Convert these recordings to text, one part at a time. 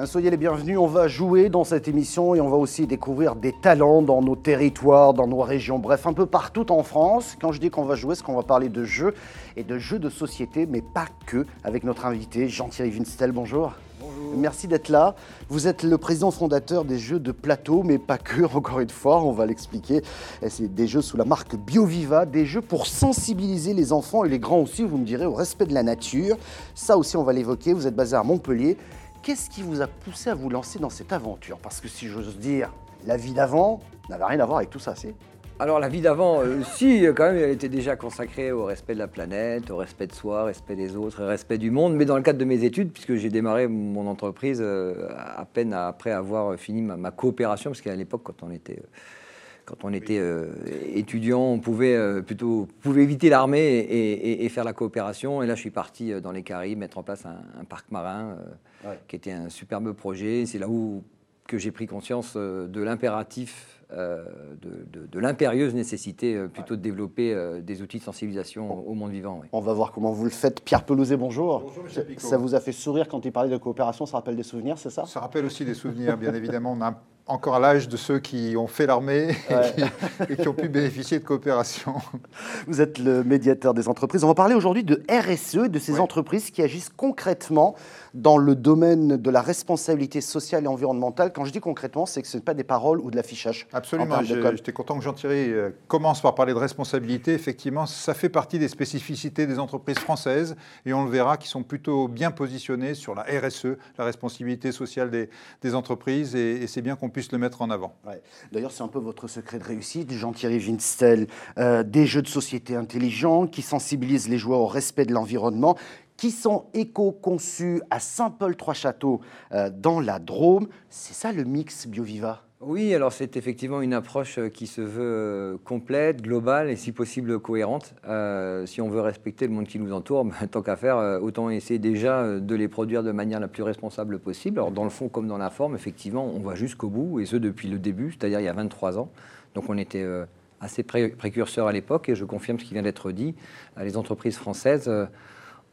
Hein, soyez les bienvenus, on va jouer dans cette émission et on va aussi découvrir des talents dans nos territoires, dans nos régions, bref, un peu partout en France. Quand je dis qu'on va jouer, c'est qu'on va parler de jeux et de jeux de société, mais pas que, avec notre invité Jean-Thierry Vinstel. Bonjour. Bonjour. Merci d'être là. Vous êtes le président fondateur des jeux de plateau, mais pas que, encore une fois, on va l'expliquer. C'est des jeux sous la marque BioViva, des jeux pour sensibiliser les enfants et les grands aussi, vous me direz, au respect de la nature. Ça aussi, on va l'évoquer. Vous êtes basé à Montpellier. Qu'est-ce qui vous a poussé à vous lancer dans cette aventure? Parce que si j'ose dire, la vie d'avant n'avait rien à voir avec tout ça, c'est? Alors la vie d'avant, euh, si, quand même, elle était déjà consacrée au respect de la planète, au respect de soi, au respect des autres, au respect du monde. Mais dans le cadre de mes études, puisque j'ai démarré mon entreprise euh, à peine après avoir fini ma, coopération, parce qu'à l'époque, quand on était, quand on était euh, étudiant, on pouvait plutôt pouvait éviter l'armée et, faire la coopération. Et là, je suis parti dans les Caraïbes mettre en place un, parc marin, qui était un superbe projet. C'est là où que j'ai pris conscience de l'impératif euh, de, l'impérieuse nécessité euh, plutôt de développer euh, des outils de sensibilisation au monde vivant. On va voir comment vous le faites. Pierre Pelouzet, bonjour. Bonjour, Ça vous a fait sourire quand il parlait de coopération Ça rappelle des souvenirs, c'est ça? Ça rappelle aussi des souvenirs, bien évidemment. On a encore à l'âge de ceux qui ont fait l'armée et, qui ont pu bénéficier de coopération. Vous êtes le médiateur des entreprises. On va parler aujourd'hui de RSE, de ces entreprises qui agissent concrètement dans le domaine de la responsabilité sociale et environnementale. Quand je dis concrètement, c'est que ce n'est pas des paroles ou de l'affichage. Absolument. J'étais content que Jean-Thierry euh, commence par parler de responsabilité. Effectivement, ça fait partie des spécificités des entreprises françaises et on le verra qui sont plutôt bien positionnées sur la RSE, la responsabilité sociale des, des entreprises et, c'est bien qu'on puisse le mettre en avant. D'ailleurs, c'est un peu votre secret de réussite, Jean-Thierry Vinstel. Euh, des jeux de société intelligents qui sensibilisent les joueurs au respect de l'environnement qui sont éco-conçus à Saint-Paul-Trois-Châteaux euh, dans la Drôme. C'est ça le mix BioViva? Oui, alors c'est effectivement une approche euh, qui se veut euh, complète, globale et si possible cohérente. si on veut respecter le monde qui nous entoure, ben, tant qu'à faire, autant essayer déjà de les produire de manière la plus responsable possible. Alors dans le fond comme dans la forme, effectivement, on va jusqu'au bout, et ce depuis le début, c'est-à-dire il y a 23 ans. Donc on était assez précurseurs à l'époque, et je confirme ce qui vient d'être dit. Les entreprises françaises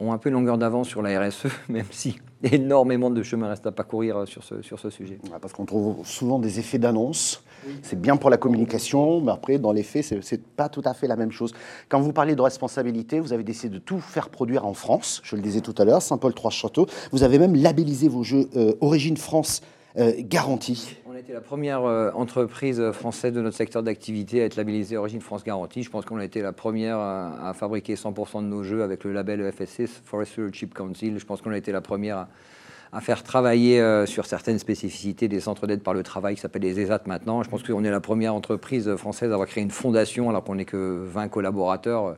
ont un peu longueur d'avance sur la RSE, même si énormément de chemin reste à parcourir sur ce, sur ce sujet. parce qu'on trouve souvent des effets d'annonce. C'est bien pour la communication, mais après, dans les faits, ce n'est pas tout à fait la même chose. Quand vous parlez de responsabilité, vous avez décidé de tout faire produire en France, je le disais tout à l'heure, Saint-Paul-Trois-Châteaux. Vous avez même labellisé vos jeux euh, Origine France euh, garantie. Été la première euh, entreprise française de notre secteur d'activité à être labellisée Origine France Garantie. Je pense qu'on a été la première à, fabriquer 100% de nos jeux avec le label FSC, Forest Chip Council. Je pense qu'on a été la première à, faire travailler euh, sur certaines spécificités des centres d'aide par le travail qui s'appellent les ESAT maintenant. Je pense qu'on est la première entreprise française à avoir créé une fondation alors qu'on n'est que 20 collaborateurs.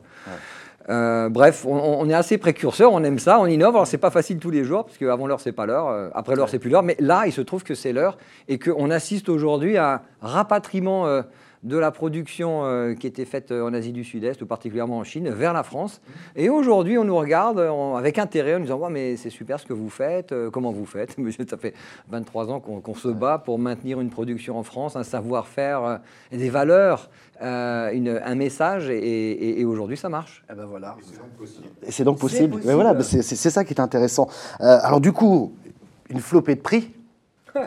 Euh, bref, on, est assez précurseur, on aime ça, on innove. Alors, c'est pas facile tous les jours, parce qu'avant l'heure, c'est pas l'heure, euh, après l'heure, c'est plus l'heure. Mais là, il se trouve que c'est l'heure et qu'on assiste aujourd'hui à un rapatriement euh, de la production qui était faite en Asie du Sud-Est, ou particulièrement en Chine, vers la France. Et aujourd'hui, on nous regarde avec intérêt en nous disant Mais c'est super ce que vous faites, comment vous faites? Ça fait 23 ans qu'on se bat pour maintenir une production en France, un savoir-faire des valeurs euh, un message et, aujourd'hui ça marche. Et eh ben voilà. C'est donc possible. Mais voilà, c'est ça qui est intéressant. Euh, alors du coup, une flopée de prix.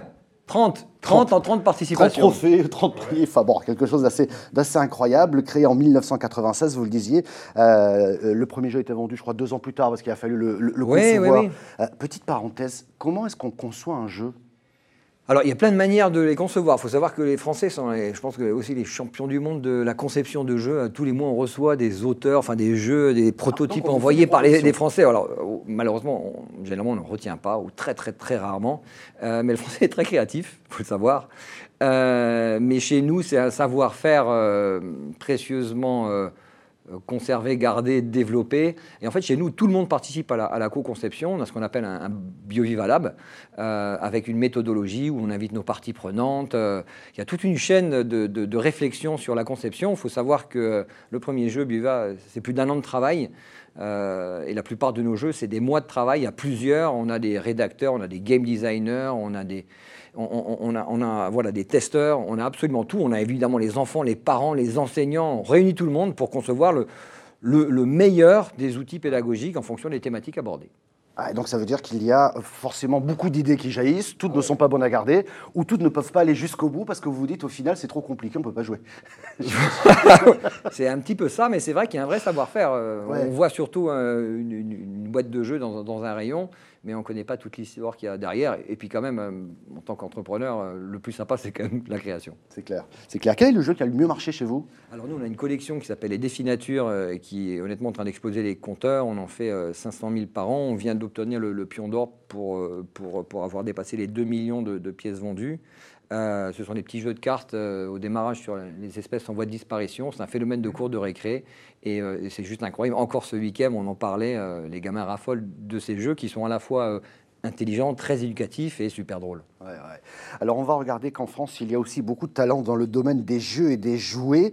30, 30, en 30 participations. 30 trophées, 30 prix, enfin bon, quelque chose d'assez incroyable, créé en 1996, vous le disiez. Euh, le premier jeu était vendu, je crois, deux ans plus tard, parce qu'il a fallu le, le, concevoir. petite parenthèse, comment est-ce qu'on conçoit un jeu? Alors, il y a plein de manières de les concevoir. Il faut savoir que les Français sont, je pense, que aussi les champions du monde de la conception de jeux. Tous les mois, on reçoit des auteurs, enfin des jeux, des prototypes envoyés par les, Français. Alors, euh, malheureusement, généralement, on ne retient pas, ou très, très, très rarement. Euh, mais le Français est très créatif, il faut le savoir. Euh, mais chez nous, c'est un savoir-faire précieusement euh, conserver, garder, développer. Et en fait, chez nous, tout le monde participe à la, co-conception. On a ce qu'on appelle un, BioViva Lab, euh, avec une méthodologie où on invite nos parties prenantes. Euh, il y a toute une chaîne de, réflexion sur la conception. Il faut savoir que le premier jeu, BioViva, c'est plus d'un an de travail. et la plupart de nos jeux, c'est des mois de travail à plusieurs. On a des rédacteurs, on a des game designers, on a des, on, a, voilà, des testeurs, on a absolument tout. On a évidemment les enfants, les parents, les enseignants. On réunit tout le monde pour concevoir le, meilleur des outils pédagogiques en fonction des thématiques abordées. Ah, donc ça veut dire qu'il y a forcément beaucoup d'idées qui jaillissent, toutes ne sont pas bonnes à garder, ou toutes ne peuvent pas aller jusqu'au bout parce que vous vous dites au final c'est trop compliqué, on ne peut pas jouer. c'est un petit peu ça, mais c'est vrai qu'il y a un vrai savoir-faire. Euh, on voit surtout euh, une, boîte de jeu dans un rayon mais on ne connaît pas toute l'histoire qu'il y a derrière. Et puis quand même, euh, en tant qu'entrepreneur, euh, le plus sympa, c'est quand même la création. C'est clair. C'est clair. Quel est le jeu qui a le mieux marché chez vous? Alors nous, on a une collection qui s'appelle les Définatures, euh, qui est honnêtement en train d'exploser les compteurs. On en fait 500 000 par an. On vient d'obtenir le, pion d'or pour, pour, pour, avoir dépassé les 2 millions de, de pièces vendues. Euh, ce sont des petits jeux de cartes euh, au démarrage sur les espèces en voie de disparition. C'est un phénomène de cours de récré et, euh, c'est juste incroyable. Encore ce week-end, on en parlait, les gamins raffolent de ces jeux qui sont à la fois intelligents, très éducatifs et super drôles. Alors on va regarder qu'en France, il y a aussi beaucoup de talent dans le domaine des jeux et des jouets.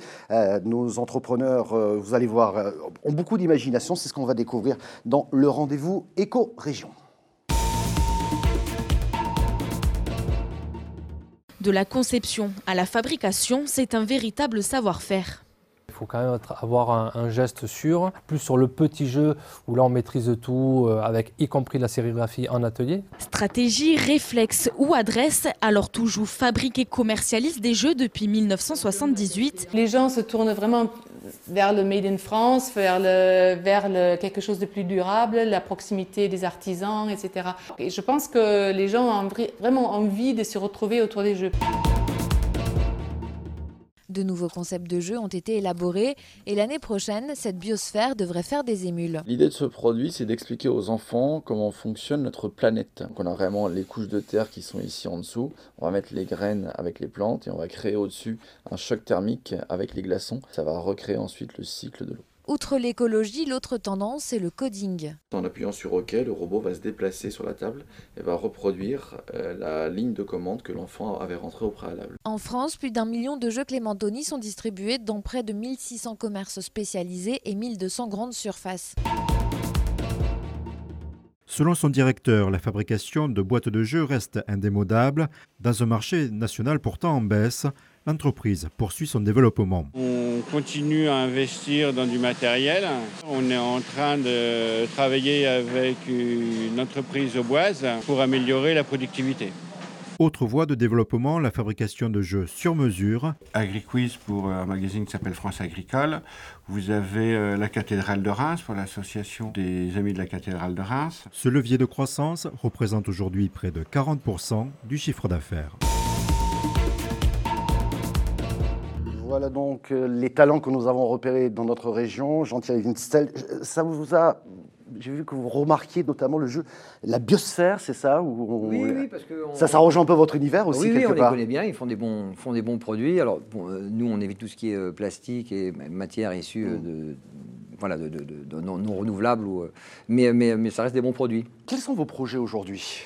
nos entrepreneurs, vous allez voir, ont beaucoup d'imagination. C'est ce qu'on va découvrir dans le rendez-vous Éco-Région. De la conception à la fabrication, c'est un véritable savoir-faire. Il faut quand même avoir un, geste sûr, plus sur le petit jeu où là on maîtrise tout, euh, avec y compris la sérigraphie en atelier. Stratégie, réflexe ou adresse, alors joue fabrique et commercialise des jeux depuis 1978. Les gens se tournent vraiment vers le Made in France, vers, le, vers le, quelque chose de plus durable, la proximité des artisans, etc. Et je pense que les gens ont vraiment envie de se retrouver autour des jeux. De nouveaux concepts de jeux ont été élaborés et l'année prochaine, cette biosphère devrait faire des émules. L'idée de ce produit, c'est d'expliquer aux enfants comment fonctionne notre planète. on a vraiment les couches de terre qui sont ici en dessous. On va mettre les graines avec les plantes et on va créer au-dessus un choc thermique avec les glaçons. Ça va recréer ensuite le cycle de l'eau. Outre l'écologie, l'autre tendance, c'est le coding. En appuyant sur OK, le robot va se déplacer sur la table et va reproduire euh, la ligne de commande que l'enfant avait rentrée au préalable. En France, plus d'un million de jeux Clémentoni sont distribués dans près de 1600 commerces spécialisés et 1200 grandes surfaces. Selon son directeur, la fabrication de boîtes de jeux reste indémodable dans un marché national pourtant en baisse l'entreprise poursuit son développement. On continue à investir dans du matériel. On est en train de travailler avec une entreprise au bois pour améliorer la productivité. Autre voie de développement, la fabrication de jeux sur mesure. AgriQuiz pour un magazine qui s'appelle France Agricole. Vous avez euh, la cathédrale de Reims pour l'association des amis de la cathédrale de Reims. Ce levier de croissance représente aujourd'hui près de 40% du chiffre d'affaires. Voilà donc euh, les talents que nous avons repérés dans notre région. Jean-Thierry Winstel, ça vous a j'ai vu que vous remarquiez notamment le jeu, la biosphère, c'est ça Oui, oui, parce que ça, ça rejoint un peu votre univers aussi. Oui, oui on les connaît bien. Ils font des bons, font des bons produits. Alors, euh, nous, on évite tout ce qui est euh, plastique et matière issue mm. de, voilà, de, non, renouvelables. Ou, mais, mais, mais ça reste des bons produits. Quels sont vos projets aujourd'hui?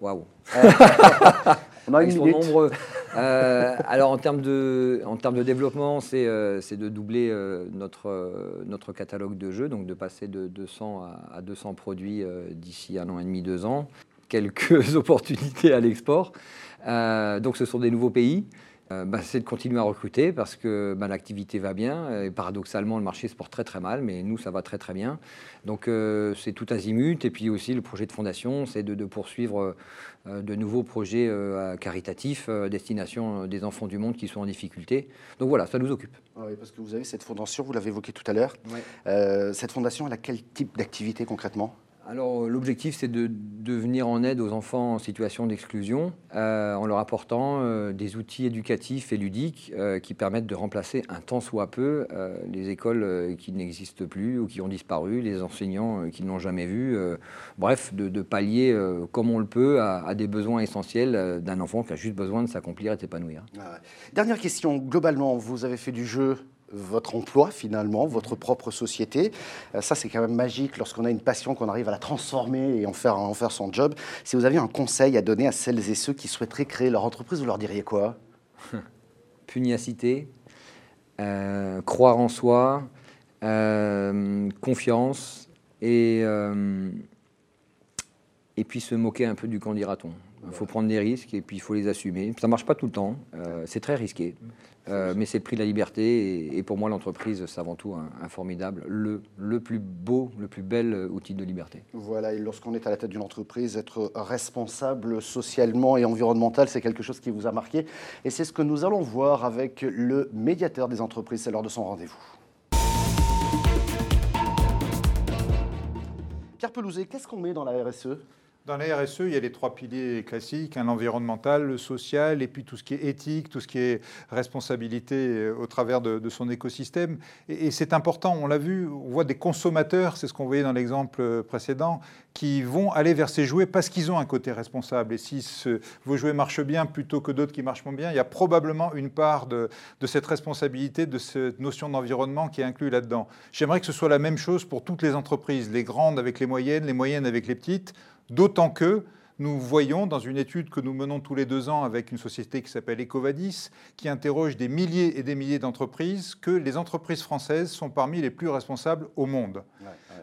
Waouh On a Ils sont nombreux. Euh, alors en termes de, en termes de développement, c'est euh, de doubler euh, notre, notre catalogue de jeux, donc de passer de 200 à, à 200 produits d'ici un an et demi, deux ans. Quelques opportunités à l'export. donc ce sont des nouveaux pays. Euh, bah, c'est de continuer à recruter parce que bah, l'activité va bien. Et paradoxalement, le marché se porte très très mal, mais nous, ça va très très bien. Donc euh, c'est tout azimut. Et puis aussi, le projet de fondation, c'est de, poursuivre euh, de nouveaux projets caritatifs à destination des enfants du monde qui sont en difficulté. Donc voilà, ça nous occupe. Ah oui, parce que vous avez cette fondation, vous l'avez évoqué tout à l'heure. cette fondation, elle a quel type d'activité concrètement? Alors l'objectif c'est de, venir en aide aux enfants en situation d'exclusion euh, en leur apportant euh, des outils éducatifs et ludiques euh, qui permettent de remplacer un temps soit peu les écoles qui n'existent plus ou qui ont disparu, les enseignants qui n'ont jamais vu, bref, de, pallier comme on le peut à, des besoins essentiels d'un enfant qui a juste besoin de s'accomplir et de s'épanouir. Ah Dernière question, globalement, vous avez fait du jeu votre emploi finalement, votre propre société. Euh, ça, c'est quand même magique lorsqu'on a une passion, qu'on arrive à la transformer et en faire, en faire son job. Si vous aviez un conseil à donner à celles et ceux qui souhaiteraient créer leur entreprise, vous leur diriez quoi? Pugnacité, euh, croire en soi, euh, confiance et, et puis se moquer un peu du candidaton. Il faut prendre des risques et puis il faut les assumer. Ça ne marche pas tout le temps, euh, c'est très risqué. Euh, mais c'est le prix de la liberté et, pour moi l'entreprise c'est avant tout un, formidable, le, le, plus beau, le plus bel outil de liberté. Voilà, et lorsqu'on est à la tête d'une entreprise, être responsable socialement et environnemental, c'est quelque chose qui vous a marqué. Et c'est ce que nous allons voir avec le médiateur des entreprises, c'est l'heure de son rendez-vous. Pierre Pelouzet, qu'est-ce qu'on met dans la RSE dans la RSE, il y a les trois piliers classiques, hein, l'environnemental, le social, et puis tout ce qui est éthique, tout ce qui est responsabilité euh, au travers de, son écosystème. Et, c'est important, on l'a vu, on voit des consommateurs, c'est ce qu'on voyait dans l'exemple précédent, qui vont aller vers ces jouets parce qu'ils ont un côté responsable. Et si vos jouets marchent bien plutôt que d'autres qui marchent moins bien, il y a probablement une part de cette responsabilité, de cette notion d'environnement qui est inclue là-dedans. J'aimerais que ce soit la même chose pour toutes les entreprises, les grandes avec les moyennes, les moyennes avec les petites. D'autant que nous voyons dans une étude que nous menons tous les deux ans avec une société qui s'appelle Ecovadis, qui interroge des milliers et des milliers d'entreprises, que les entreprises françaises sont parmi les plus responsables au monde.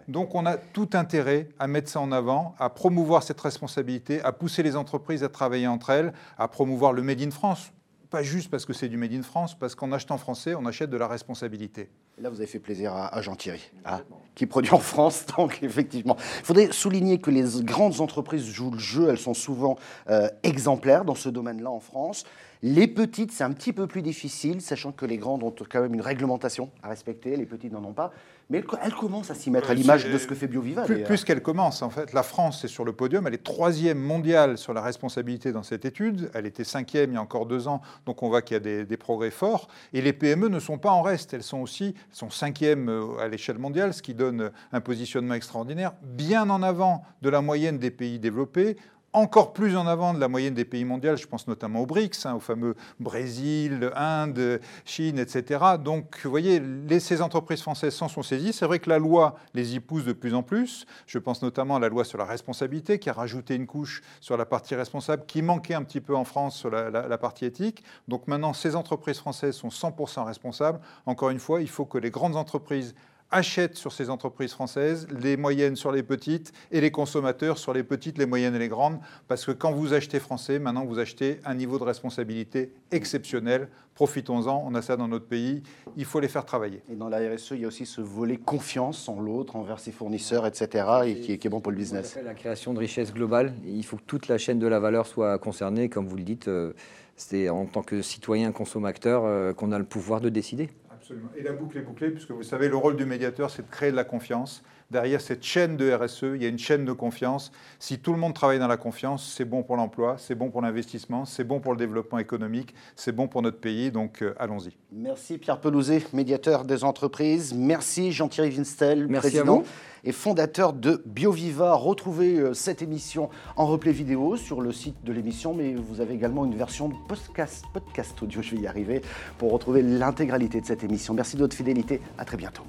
Donc on a tout intérêt à mettre ça en avant, à promouvoir cette responsabilité, à pousser les entreprises à travailler entre elles, à promouvoir le Made in France pas juste parce que c'est du Made in France, parce qu'en achetant français, on achète de la responsabilité. Là, vous avez fait plaisir à, Jean-Thierry, hein, qui produit en France. Donc, effectivement, il faudrait souligner que les grandes entreprises jouent le jeu. Elles sont souvent euh, exemplaires dans ce domaine-là en France. Les petites, c'est un petit peu plus difficile, sachant que les grandes ont quand même une réglementation à respecter, les petites n'en ont pas. Mais elles commencent à s'y mettre, à l'image de ce que fait BioViva. Plus, plus qu'elle commence, en fait. La France est sur le podium, elle est troisième mondiale sur la responsabilité dans cette étude. Elle était cinquième il y a encore deux ans, donc on voit qu'il y a des, progrès forts. Et les PME ne sont pas en reste, elles sont aussi elles sont cinquième euh, à l'échelle mondiale, ce qui donne un positionnement extraordinaire, bien en avant de la moyenne des pays développés encore plus en avant de la moyenne des pays mondiaux, je pense notamment aux BRICS, hein, au fameux Brésil, Inde, Chine, etc. Donc, vous voyez, ces entreprises françaises s'en sont saisies. C'est vrai que la loi les y pousse de plus en plus. Je pense notamment à la loi sur la responsabilité, qui a rajouté une couche sur la partie responsable, qui manquait un petit peu en France sur la, la partie éthique. Donc maintenant, ces entreprises françaises sont 100% responsables. Encore une fois, il faut que les grandes entreprises achètent sur ces entreprises françaises, les moyennes sur les petites et les consommateurs sur les petites, les moyennes et les grandes. Parce que quand vous achetez français, maintenant vous achetez un niveau de responsabilité exceptionnel. Profitons-en, on a ça dans notre pays, il faut les faire travailler. Et dans la RSE, il y a aussi ce volet confiance en l'autre, envers ses fournisseurs, etc., et qui est, bon pour le business. La création de richesse globale, il faut que toute la chaîne de la valeur soit concernée, comme vous le dites. Euh, c'est en tant que citoyen consommateur euh, qu'on a le pouvoir de décider. Et la boucle est bouclée, puisque vous savez, le rôle du médiateur, c'est de créer de la confiance. Derrière cette chaîne de RSE, il y a une chaîne de confiance. Si tout le monde travaille dans la confiance, c'est bon pour l'emploi, c'est bon pour l'investissement, c'est bon pour le développement économique, c'est bon pour notre pays. Donc euh, allons-y. Merci Pierre Pelouzet, médiateur des entreprises. Merci Jean-Thierry Winstel, président et fondateur de BioViva. Retrouvez euh, cette émission en replay vidéo sur le site de l'émission, mais vous avez également une version podcast, podcast audio, je vais y arriver, pour retrouver l'intégralité de cette émission. Merci de votre fidélité. À très bientôt.